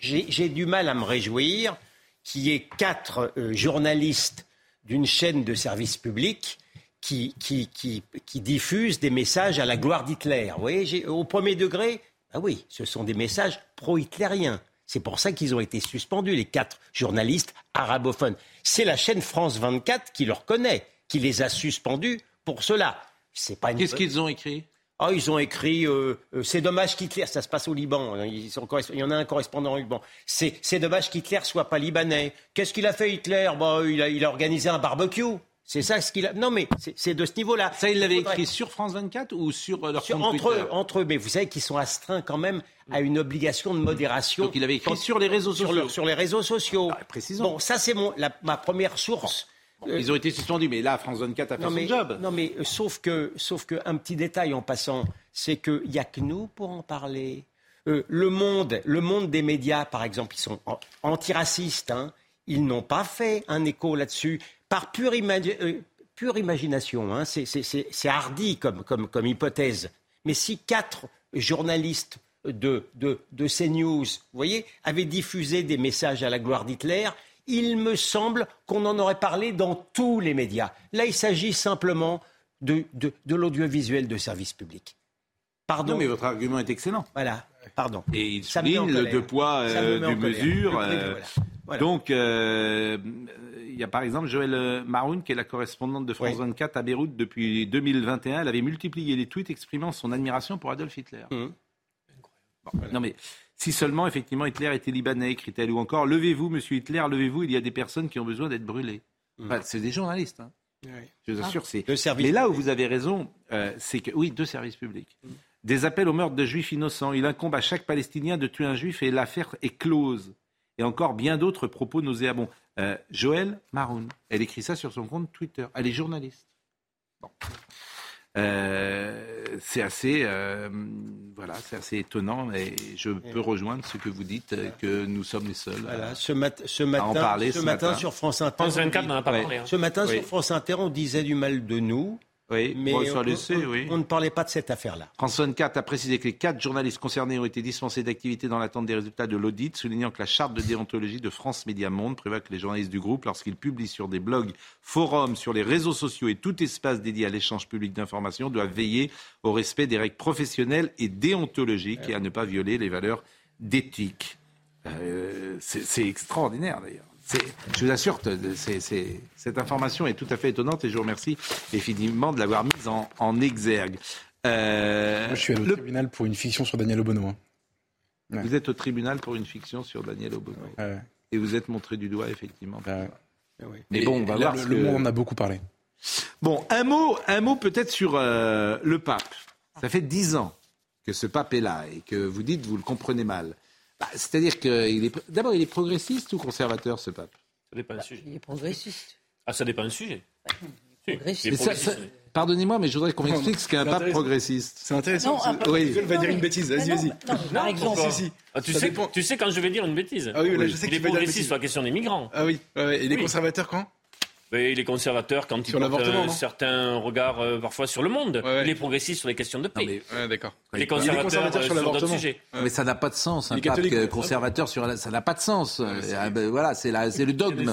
j'ai du mal à me réjouir qu'il y ait quatre euh, journalistes d'une chaîne de service public qui, qui, qui, qui diffusent des messages à la gloire d'Hitler. Vous voyez, au premier degré, Ah oui, ce sont des messages pro-hitlériens. C'est pour ça qu'ils ont été suspendus, les quatre journalistes arabophones. C'est la chaîne France 24 qui le reconnaît, qui les a suspendus pour cela. C'est pas une... Qu'est-ce qu'ils ont écrit? Oh, ils ont écrit euh, euh, c'est dommage qu'Hitler, ça se passe au Liban, hein, ils sont il y en a un correspondant au Liban. C'est c'est dommage qu'Hitler soit pas libanais. Qu'est-ce qu'il a fait Hitler? Bah, il, a, il a organisé un barbecue. C'est ça ce qu'il a. Non mais c'est- de ce niveau-là. Ça, il l'avait écrit sur France 24 ou sur euh, leur sur- compte entre, eux, entre eux, mais vous savez qu'ils sont astreints quand même à une obligation de modération. Donc il avait écrit sur les réseaux sur, sociaux. le- sur les réseaux sociaux. précisons. Bon, ça c'est ma première source. Ils ont été suspendus, mais là, France 24 a fait non son mais, job. non mais euh, sauf que, sauf que un petit détail en passant, c'est qu'il n'y a que nous pour en parler. Euh, le monde, le monde des médias, par exemple, ils sont an- antiracistes. hein. Ils n'ont pas fait un écho là-dessus par pure, euh, pure imagination. hein. C'est- hardi comme, comme, comme hypothèse. Mais si quatre journalistes de, de, de CNews, vous voyez, avaient diffusé des messages à la gloire d'Hitler, il me semble qu'on en aurait parlé dans tous les médias. Là, il s'agit simplement de, de, de l'audiovisuel de service public. Pardon. Non, mais votre argument est excellent. Voilà, pardon. Et il souligne le deux poids, Ça me euh, deux mesures. Euh, voilà. Voilà. Donc, euh, il y a par exemple Joël euh, Maroun, qui est la correspondante de France 24 à Beyrouth depuis 2021. Elle avait multiplié les tweets exprimant son admiration pour Adolf Hitler. Bon, non mais si seulement effectivement Hitler était libanais, écrit-elle, ou encore levez-vous, Monsieur Hitler, levez-vous, il y a des personnes qui ont besoin d'être brûlées. Enfin, c'est des journalistes. hein. Je vous assure, c'est. Le service Mais là où vous avez raison, euh, c'est que oui, deux services publics. Des appels au meurtre de juifs innocents. Il incombe à chaque Palestinien de tuer un juif et l'affaire est close. Et encore bien d'autres propos nauséabonds. Euh, Joël Maroun, elle écrit ça sur son compte Twitter. Elle est journaliste. Bon. Euh, c'est assez, euh, voilà, c'est assez étonnant et je peux rejoindre ce que vous dites euh, que nous sommes les seuls. Voilà, à- ce, mat- ce à matin, en parler ce ce matin, matin. sur France Inter, France 24 on a pas parlé, hein. Ce matin Oui. sur France Inter, on disait du mal de nous, Oui, mais bon, on, laissé, on- oui. on ne parlait pas de cette affaire-là. France 24 a précisé que les quatre journalistes concernés ont été dispensés d'activité dans l'attente des résultats de l'audit, soulignant que la charte de déontologie de France Média Monde prévoit que les journalistes du groupe, lorsqu'ils publient sur des blogs, forums, sur les réseaux sociaux et tout espace dédié à l'échange public d'informations, doivent veiller au respect des règles professionnelles et déontologiques et à ne pas violer les valeurs d'éthique. Euh, c'est extraordinaire d'ailleurs. Je vous assure, que c'est- c'est- cette information est tout à fait étonnante et je vous remercie effectivement de l'avoir mise en, en exergue. Euh, Moi, je suis allé au le- tribunal pour une fiction sur Daniel Obono. hein. Ouais. Vous êtes au tribunal pour une fiction sur Daniel Obono. Ouais. Et vous êtes montré du doigt, effectivement. Ouais. Mais bon, on va là, voir. le, que- monde en a beaucoup parlé. Bon, un mot, un mot peut-être sur euh, le pape. Ça fait dix ans que ce pape est là et que vous dites vous le comprenez mal. Bah, C'est-à-dire qu'il est d'abord il est progressiste ou conservateur ce pape? Ça dépend du sujet. Il est progressiste. Ah, ça dépend du sujet. Si, Progressiste. il est Mais ça- progressiste. ça- Pardonnez-moi, mais je voudrais qu'on m'explique ce qu'est un pape progressiste. C'est intéressant. Non, que- Oui. Michel va dire une bêtise. Vas-y, vas-y. par exemple, Si, si. Ah, tu, Ça sais, dépend. tu sais quand je vais dire une bêtise? Ah oui, là, je sais il qu'il est va dire une progressiste bêtise. sur la question des migrants. Ah oui, ouais, ouais. et les Oui. conservateurs quand? Mais il est conservateur quand il Sur porte l'avortement, un non certain regard euh, parfois sur le monde. Ouais, ouais. Il est progressiste sur les questions de paix. Non, mais- Ouais, d'accord. il est Il est conservateur, conservateur euh, sur sur d'autres sujets. Mais ça n'a pas de sens, un pape catholique. euh, conservateur sur la... ça n'a pas de sens. Ah, ben, voilà, c'est la- c'est le dogme.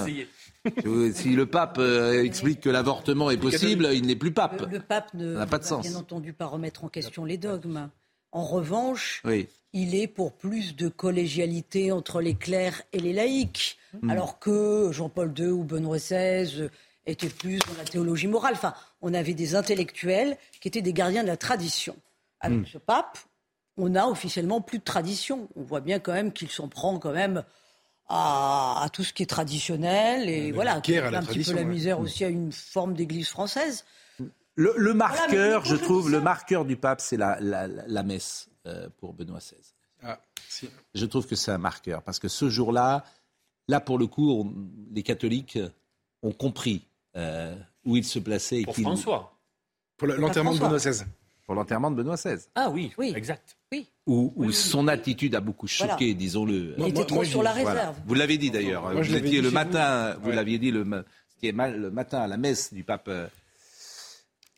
Euh, si le pape euh, explique que l'avortement est possible, il n'est plus pape. le, le pape ne n'a pas de sens. bien entendu pas remettre en question les dogmes. En revanche, Oui. il est pour plus de collégialité entre les clercs et les laïcs, Hmm. alors que Jean-Paul II ou Benoît XVI étaient plus dans la théologie morale. Enfin, on avait des intellectuels qui étaient des gardiens de la tradition. Avec Hmm. ce pape, on a officiellement plus de tradition. On voit bien quand même qu'il s'en prend quand même à, à tout ce qui est traditionnel et voilà, la qui la un petit peu la ouais. misère aussi à une forme d'église française. Le, le marqueur, je trouve, le marqueur du pape, c'est la, la, la- la messe euh, pour Benoît XVI. Ah, si. Je trouve que c'est un marqueur parce que ce jour-là, là pour le coup, on- les catholiques ont compris euh, où il se plaçait et Pour François. Pour le- l'enterrement de. Benoît XVI. pour l'enterrement de Benoît XVI, Ah oui, Oui. exact. Oui, où, où son attitude a beaucoup choqué, Voilà. disons-le. il Moi- était trop moi, sur la Voilà. réserve. Vous l'avez dit d'ailleurs. Moi, vous étiez dit le matin, vous Ouais. l'aviez dit le, ma- c'était mal- le matin à la messe du pape, euh,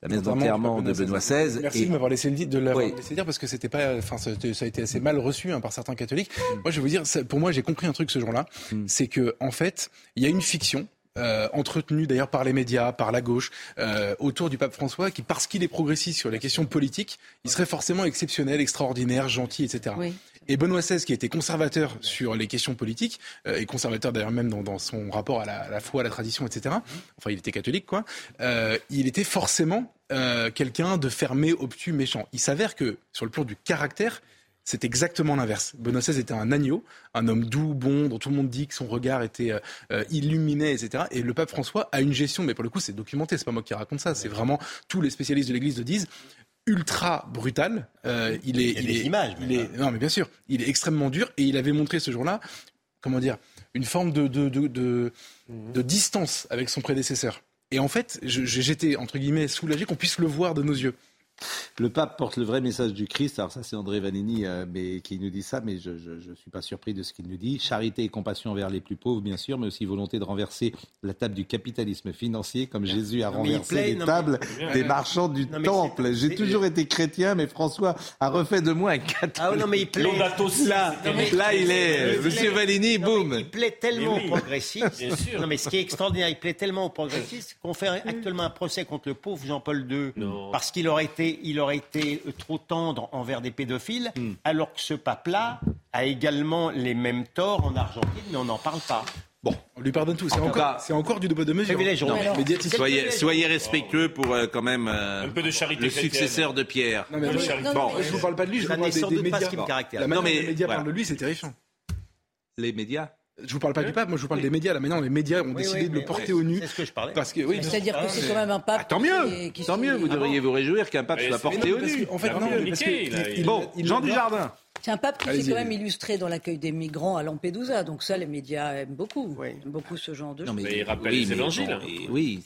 la messe Notamment d'enterrement de Benoît XVI. Merci Et- de m'avoir laissé le dire, de l'avoir Oui. laissé dire parce que c'était pas, enfin, ça, a été assez mal reçu hein, par certains catholiques. Mm. Moi, je vais vous dire, ça- pour moi, j'ai compris un truc ce jour-là, c'est que en fait, il y a une fiction. euh, entretenu d'ailleurs par les médias, par la gauche, euh, autour du pape François, qui parce qu'il est progressiste sur les questions politiques, il serait forcément exceptionnel, extraordinaire, gentil, etc. Et Benoît XVI, qui était conservateur sur les questions politiques, euh, et conservateur d'ailleurs même dans, dans, son rapport à la, à la, foi, à la tradition, etc. Enfin, il était catholique, quoi. Euh, il était forcément euh, quelqu'un de fermé, obtus, méchant. Il s'avère que sur le plan du caractère, c'est exactement l'inverse. Benoît XVI était un agneau, un homme doux, bon, dont tout le monde dit que son regard était euh, illuminé, etc. Et le pape François a une gestion, mais pour le coup, c'est documenté. C'est pas moi qui raconte ça. C'est vraiment tous les spécialistes de l'Église le disent ultra brutal. Euh, il est, il, il, est, images, il est, non mais bien sûr, il est extrêmement dur et il avait montré ce jour-là, comment dire, une forme de de, de, de, mmh. de distance avec son prédécesseur. Et en fait, j'étais entre guillemets soulagé qu'on puisse le voir de nos yeux. Le pape porte le vrai message du Christ. Alors ça, c'est André Vanini euh, mais, qui nous dit ça, mais je ne suis pas surpris de ce qu'il nous dit. Charité et compassion envers les plus pauvres, bien sûr, mais aussi volonté de renverser la table du capitalisme financier, comme Jésus a renversé plaît, les tables mais... des marchands du non, temple. J'ai toujours été chrétien, mais François a refait de moi un catholique. Ah non, mais il plaît. Là, là il est. Monsieur Vanini, boum. Il plaît tellement aux progressistes. Non, mais ce qui est extraordinaire, il plaît tellement aux progressistes qu'on fait actuellement un procès contre le pauvre Jean-Paul II parce qu'il aurait été il aurait été trop tendre envers des pédophiles, mm. alors que ce pape-là a également les mêmes torts en Argentine, mais on n'en parle pas. Bon, on lui pardonne tout. C'est encore, du double de mesure. Non, soyez, soyez respectueux pour euh, quand même euh, un peu de charité le successeur de Pierre. Non, mais, bon, je vous parle pas de lui, je vous parle des, des médias. La non, mais, les médias voilà. parlent de lui, c'est terrifiant. Les médias je vous parle pas oui. du pape, moi je vous parle oui. des médias. Là maintenant, les médias ont oui, décidé de le porter au nu. C'est ce que je parlais. Parce que oui, c'est-à-dire que c'est quand même un pape. Ah, tant mieux, qui, qui tant mieux. Vous devriez vous réjouir qu'un pape soit porté au nu. En fait, non, parce que bon, Jean Dujardin. C'est un pape qui s'est quand même illustré dans l'accueil des migrants à Lampedusa. Donc ça, les médias aiment beaucoup. Aiment beaucoup ce genre de choses. Mais il rappelle les évangiles. Oui,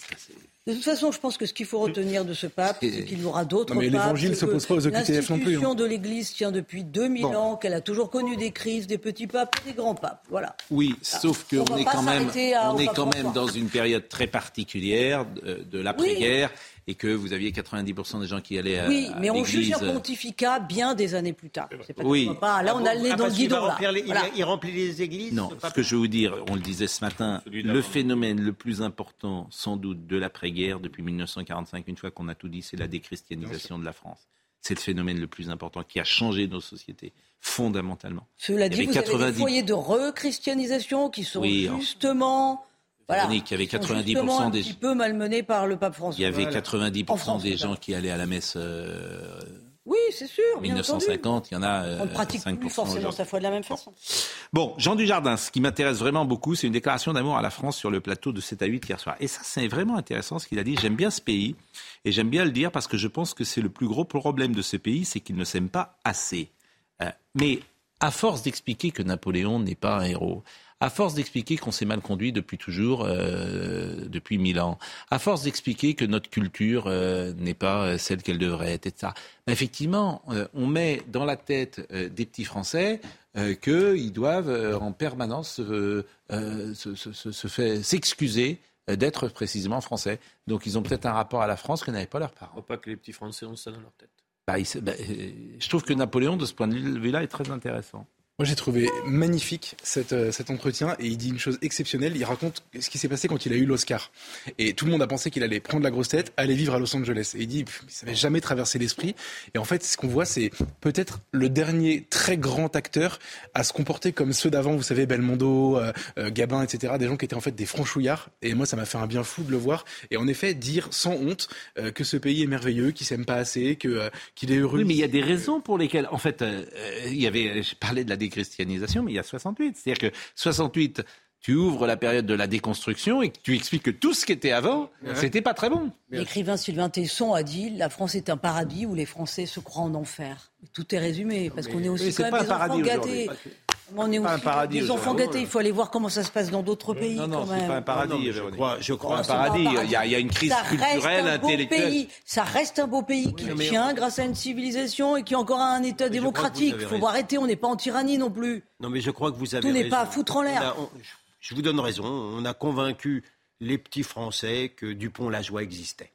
de toute façon, je pense que ce qu'il faut retenir de ce pape, c'est qu'il y aura d'autres papes. Mais l'évangile ne s'oppose pas aux OQTF non plus. L'institution de l'Église tient depuis 2000 bon. ans, qu'elle a toujours connu des crises, des petits papes et des grands papes. Voilà. Oui, sauf qu'on est quand même, on est quand même dans une période très particulière de, de l'après-guerre. Oui et que vous aviez 90% des gens qui allaient à Oui, mais on juge un pontificat bien des années plus tard. Pas oui. Pas, là, on a le nez ah, dans le guidon. Il, les, voilà. il, remplit les églises Non, ce que je veux vous dire, on le disait ce matin, le phénomène le plus important, sans doute, de l'après-guerre, depuis 1945, une fois qu'on a tout dit, c'est la déchristianisation de la France. C'est le phénomène le plus important qui a changé nos sociétés fondamentalement. Cela dit, vous 90... avez des foyers de rechristianisation qui sont oui, justement... Voilà. Il y avait 90% un des. petit peu malmenés par le pape François. Il y avait voilà. 90% France, des gens qui allaient à la messe. Euh, oui, c'est sûr. 1950, il y en a. Euh, On ne pratique 5% plus forcément sa foi de la même façon. Bon, Jean Dujardin, ce qui m'intéresse vraiment beaucoup, c'est une déclaration d'amour à la France sur le plateau de 7 à 8 hier soir. Et ça, c'est vraiment intéressant ce qu'il a dit. J'aime bien ce pays et j'aime bien le dire parce que je pense que c'est le plus gros problème de ce pays, c'est qu'il ne s'aime pas assez. Euh, mais à force d'expliquer que Napoléon n'est pas un héros, à force d'expliquer qu'on s'est mal conduit depuis toujours, euh, depuis mille ans, à force d'expliquer que notre culture euh, n'est pas celle qu'elle devrait être, etc. Ben effectivement, euh, on met dans la tête euh, des petits Français qu'ils doivent en permanence se, se, se, se fait s'excuser d'être précisément français. Donc ils ont peut-être un rapport à la France que n'avaient pas leurs parents. Je crois pas que les petits Français ont ça dans leur tête. Bah, il, bah, je trouve que Napoléon, de ce point de vue-là, est très intéressant. Moi, j'ai trouvé magnifique cet, euh, cet entretien et il dit une chose exceptionnelle. Il raconte ce qui s'est passé quand il a eu l'Oscar. Et tout le monde a pensé qu'il allait prendre la grosse tête, aller vivre à Los Angeles. Et il dit, ça n'avait jamais traversé l'esprit. Et en fait, ce qu'on voit, c'est peut-être le dernier très grand acteur à se comporter comme ceux d'avant. Vous savez, Belmondo, euh, euh, Gabin, etc. Des gens qui étaient en fait des franchouillards. Et moi, ça m'a fait un bien fou de le voir. Et en effet, dire sans honte que ce pays est merveilleux, qu'il s'aime pas assez, qu'il est heureux. Oui, mais il y a des raisons pour lesquelles, en fait, il y avait, je parlais de la christianisation, mais il y a 68. C'est-à-dire que 68, tu ouvres la période de la déconstruction et que tu expliques que tout ce qui était avant, ouais. c'était pas très bon. L'écrivain Sylvain Tesson a dit la France est un paradis où les Français se croient en enfer. Tout est résumé parce qu'on est aussi oui, quand même des enfants gâtés. On est aussi un paradis des enfants gâtés. Il faut aller voir comment ça se passe dans d'autres pays. Non, non, c'est pas un paradis. Non, je crois, je crois un paradis. Il y, a, il y, a, une crise ça culturelle, intellectuelle. Pays. Ça reste un beau pays qui oui, tient on... grâce à une civilisation et qui a encore un État mais démocratique. Il faut arrêter. On n'est pas en tyrannie non plus. Non, mais je crois que vous avez Tout n'est pas à foutre en l'air. Je vous donne raison. On a convaincu les petits Français que Dupont-la-Joie existait.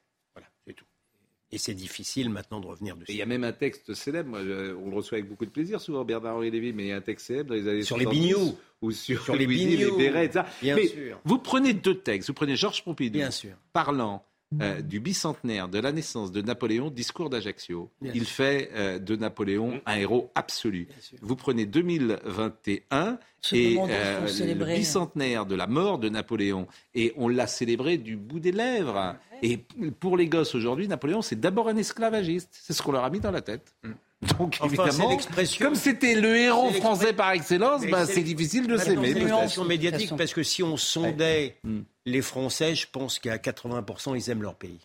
Et c'est difficile maintenant de revenir dessus. Il y a même un texte célèbre, moi, on le reçoit avec beaucoup de plaisir souvent, Bernard-Henri Lévy, mais il y a un texte célèbre dans les années Sur les bignoux Ou sur, Sur les bignoux. les bérets, etc. Bien mais sûr. vous prenez deux textes, vous prenez Georges Pompidou, Bien sûr. parlant euh, du bicentenaire de la naissance de Napoléon, discours d'Ajaccio. Il fait euh, de Napoléon un héros absolu. Vous prenez 2021 Ce et euh, le bicentenaire de la mort de Napoléon et on l'a célébré du bout des lèvres. Et pour les gosses aujourd'hui, Napoléon c'est d'abord un esclavagiste. C'est ce qu'on leur a mis dans la tête. Donc Enfin, c'est évidemment, l'expression- comme c'était le héros français par excellence, bah, c'est difficile de s'aimer. c'est l'expression médiatique parce que si on sondait Hmm. les Français, je pense qu'à 80% ils aiment leur pays.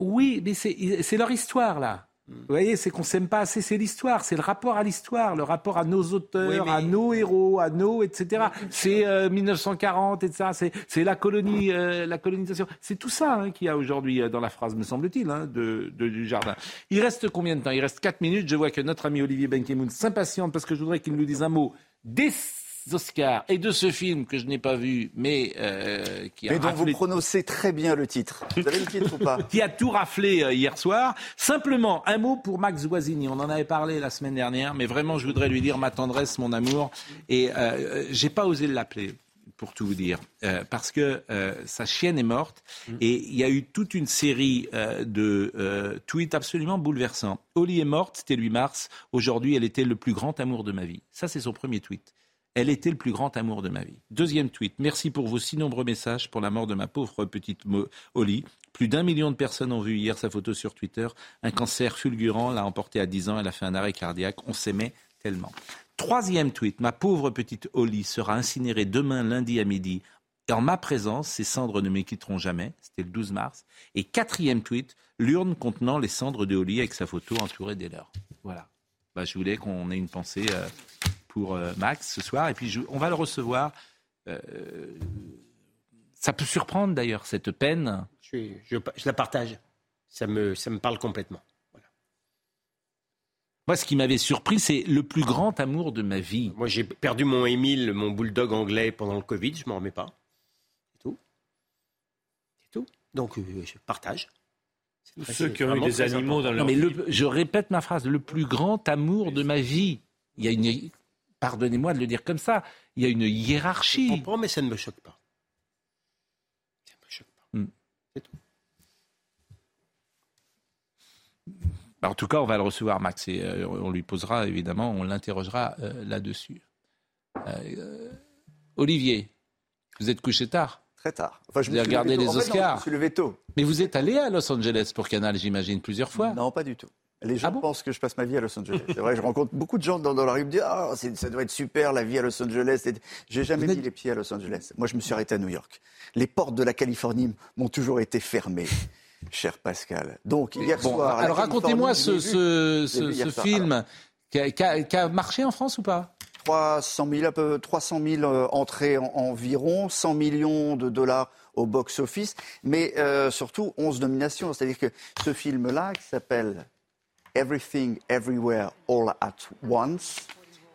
Oui, mais c'est leur histoire, là. Vous voyez, c'est qu'on s'aime pas assez, c'est l'histoire, c'est le rapport à l'histoire, le rapport à nos auteurs, Oui, mais- à nos héros, à nos, etc. C'est euh, 1940, etc. C'est- la colonie, euh, la colonisation. C'est tout ça hein, qu'il y a aujourd'hui euh, dans la phrase, me semble-t-il, hein, de, de- du jardin. Il reste combien de temps? Il reste 4 minutes. Je vois que notre ami Olivier Benkemoun s'impatiente parce que je voudrais qu'il nous dise un mot des Oscars et de ce film que je n'ai pas vu, mais euh, qui a Mais dont vous prononcez très bien le titre. Vous avez le titre ou pas qui a tout raflé euh, hier soir. Simplement, un mot pour Max Guazzini. On en avait parlé la semaine dernière, mais vraiment, je voudrais lui dire ma tendresse, mon amour. Et euh, euh, j'ai pas osé l'appeler, pour tout vous dire, euh, parce que euh, sa chienne est morte. Et il y a eu toute une série euh, de euh, tweets absolument bouleversants. Oli est morte, c'était 8 mars. Aujourd'hui, elle était le plus grand amour de ma vie. Ça, c'est son premier tweet. Elle était le plus grand amour de ma vie. Deuxième tweet. Merci pour vos si nombreux messages pour la mort de ma pauvre petite Oli. Plus d'un million de personnes ont vu hier sa photo sur Twitter. Un cancer fulgurant l'a emporté à 10 ans. Elle a fait un arrêt cardiaque. On s'aimait tellement. Troisième tweet. Ma pauvre petite Oli sera incinérée demain lundi à midi. Et en ma présence, ses cendres ne me quitteront jamais. C'était le 12 mars. Et quatrième tweet. L'urne contenant les cendres de Oli avec sa photo entourée des leurs. Voilà. Bah, je voulais qu'on ait une pensée euh, pour euh, Max ce soir. Et puis, je- on va le recevoir. Euh, ça peut surprendre d'ailleurs, cette peine. Je, suis- je- je la partage. Ça me, ça me parle complètement. Moi, ce qui m'avait surpris, c'est le plus grand amour de ma vie. Moi, j'ai perdu mon Émile, mon bulldog anglais pendant le Covid. Je m'en remets pas. C'est tout. C'est tout. Donc, euh, je partage. Ceux qui ont eu des animaux important. dans leur Non, mais le- je répète ma phrase, le plus grand amour de ma vie. Il y a une, pardonnez-moi de le dire comme ça, il y a une hiérarchie. Je comprends, mais ça ne me choque pas. Ça ne me choque pas. Hmm. C'est tout. Bah, En tout cas, on va le recevoir, Max, et euh, on lui posera, évidemment, on l'interrogera euh, là-dessus. Euh, Olivier, vous êtes couché tard Très tard. Enfin, je Vous avez regardé les tôt. En fait, non, Oscars je me suis levé tôt. Mais vous êtes allé à Los Angeles pour Canal, j'imagine, plusieurs fois Non, pas du tout. Les Ah gens pensent que je passe ma vie à Los Angeles. C'est vrai, je rencontre beaucoup de gens dans, dans la rue qui me disent Ah, ça doit être super la vie à Los Angeles. J'ai jamais mis les pieds à Los Angeles. Moi, je me suis arrêté à New York. Les portes de la Californie m'ont toujours été fermées, cher Pascal. Donc, hier Bon, soir. alors racontez-moi ce, soir. film qui a, qui a- qui a marché en France ou pas? 300 000, à peu, 300 000 euh, entrées en- environ, 100 millions de dollars au box-office, mais euh, surtout 11 nominations. C'est-à-dire que ce film-là, qui s'appelle Everything, Everywhere, All at Once,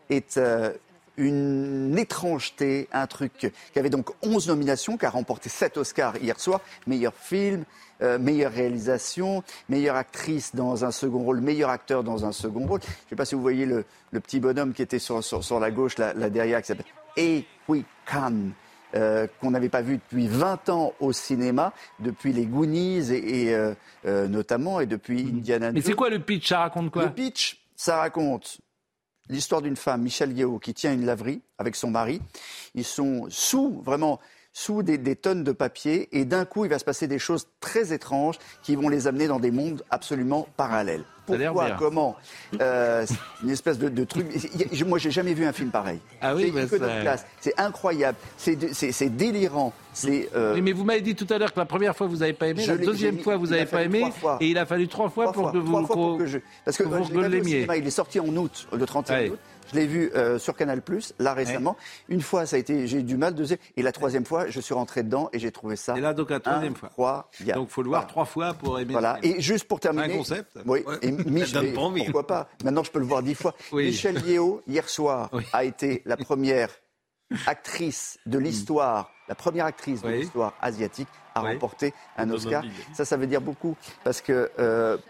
est euh, une étrangeté, un truc qui avait donc 11 nominations, qui a remporté 7 Oscars hier soir, meilleur film, euh, meilleure réalisation, meilleure actrice dans un second rôle, meilleur acteur dans un second rôle. Je ne sais pas si vous voyez le, petit bonhomme qui était sur, la gauche, là, derrière, qui s'appelle Equi Khan. Euh, qu'on n'avait pas vu depuis 20 ans au cinéma, depuis les Goonies et, et, euh, euh, notamment, et depuis Indiana Mais c'est Jones. quoi le pitch? Ça raconte quoi? Le pitch, ça raconte l'histoire d'une femme, Michel Yeo, qui tient une laverie avec son mari. Ils sont sous, vraiment, sous des, des tonnes de papier, et d'un coup, il va se passer des choses très étranges qui vont les amener dans des mondes absolument parallèles. Pourquoi. Comment Euh, Une espèce de, de truc. Moi, j'ai jamais vu un film pareil. Ah oui, c'est bah, c'est incroyable, c'est délirant. Euh, Oui, mais vous m'avez dit tout à l'heure que la première fois vous n'avez pas aimé, Je la deuxième mis- fois vous n'avez pas aimé, et il a fallu trois fois Trois pour fois, que vous pour que je... Parce que que vous l'aimiez. cinéma, il est sorti en août, le 31 Ouais. août. Je l'ai vu euh, sur Canal+, là récemment. Une fois, ça a été, j'ai eu du mal. Deuxième, et la troisième fois, je suis rentré dedans et j'ai trouvé ça. Et là, donc la troisième fois. incroyable. Donc, faut le voir trois fois pour aimer. Voilà. Et juste pour terminer. Un concept. Oui. Ouais. Et Mich- Ça donne mais pas envie. Pourquoi pas Maintenant, je peux le voir dix fois. Oui. Michel Yeo, hier soir, a été la première actrice de l'histoire, la première actrice de l'histoire asiatique à remporter un Oscar. Ça, ça veut dire beaucoup parce que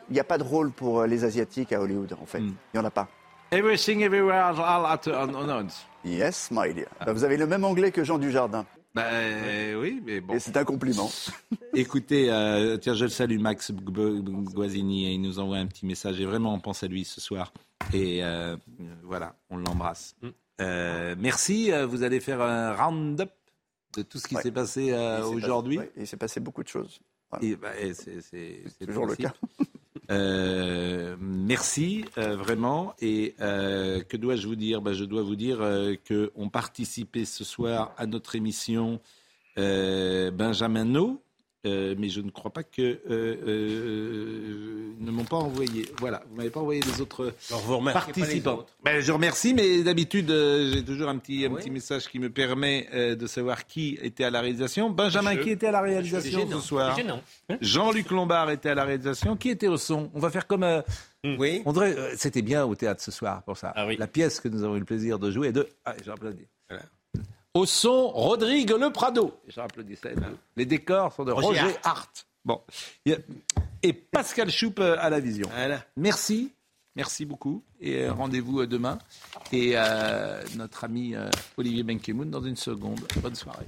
il n'y a pas de rôle pour les asiatiques à Hollywood en fait. Il n'y en a pas. Everything, everywhere, all at once. Yes, my dear. Bah, vous avez le même anglais que Jean Dujardin. Bah, oui, mais bon. Et c'est un compliment. Écoutez, euh, tiens, je le salue, Max Guazzini, et il nous envoie un petit message. Et vraiment, on pense à lui ce soir. Et euh, voilà, on l'embrasse. Mm. Euh, merci. Vous allez faire un round-up de tout ce qui s'est passé aujourd'hui? il s'est passé beaucoup de choses. Bah, c'est toujours le cas. Euh, merci euh, vraiment. Et euh, que dois-je vous dire? Ben, Je dois vous dire qu'on participait ce soir à notre émission Benjamin No, euh, mais je ne crois pas que euh, euh, ne m'ont pas envoyé. Voilà, vous m'avez pas envoyé les autres participants. Ben, je remercie, mais d'habitude j'ai toujours un petit un petit message qui me permet de savoir qui était à la réalisation. Benjamin, qui était à la réalisation ce soir Jean-Luc Lombard était à la réalisation. Qui était au son? On va faire comme. Hmm. Oui. On C'était bien au théâtre ce soir pour ça. Ah la pièce que nous avons eu le plaisir de jouer est de. Ah, j'ai Voilà. Au son, Rodrigue Le Prado. Les décors sont de Roger, Hart. Bon. Et Pascal Choup euh, à la vision. Merci. Merci beaucoup. Et euh, rendez-vous euh, demain. Et notre ami Olivier Benkemoun dans une seconde. Bonne soirée.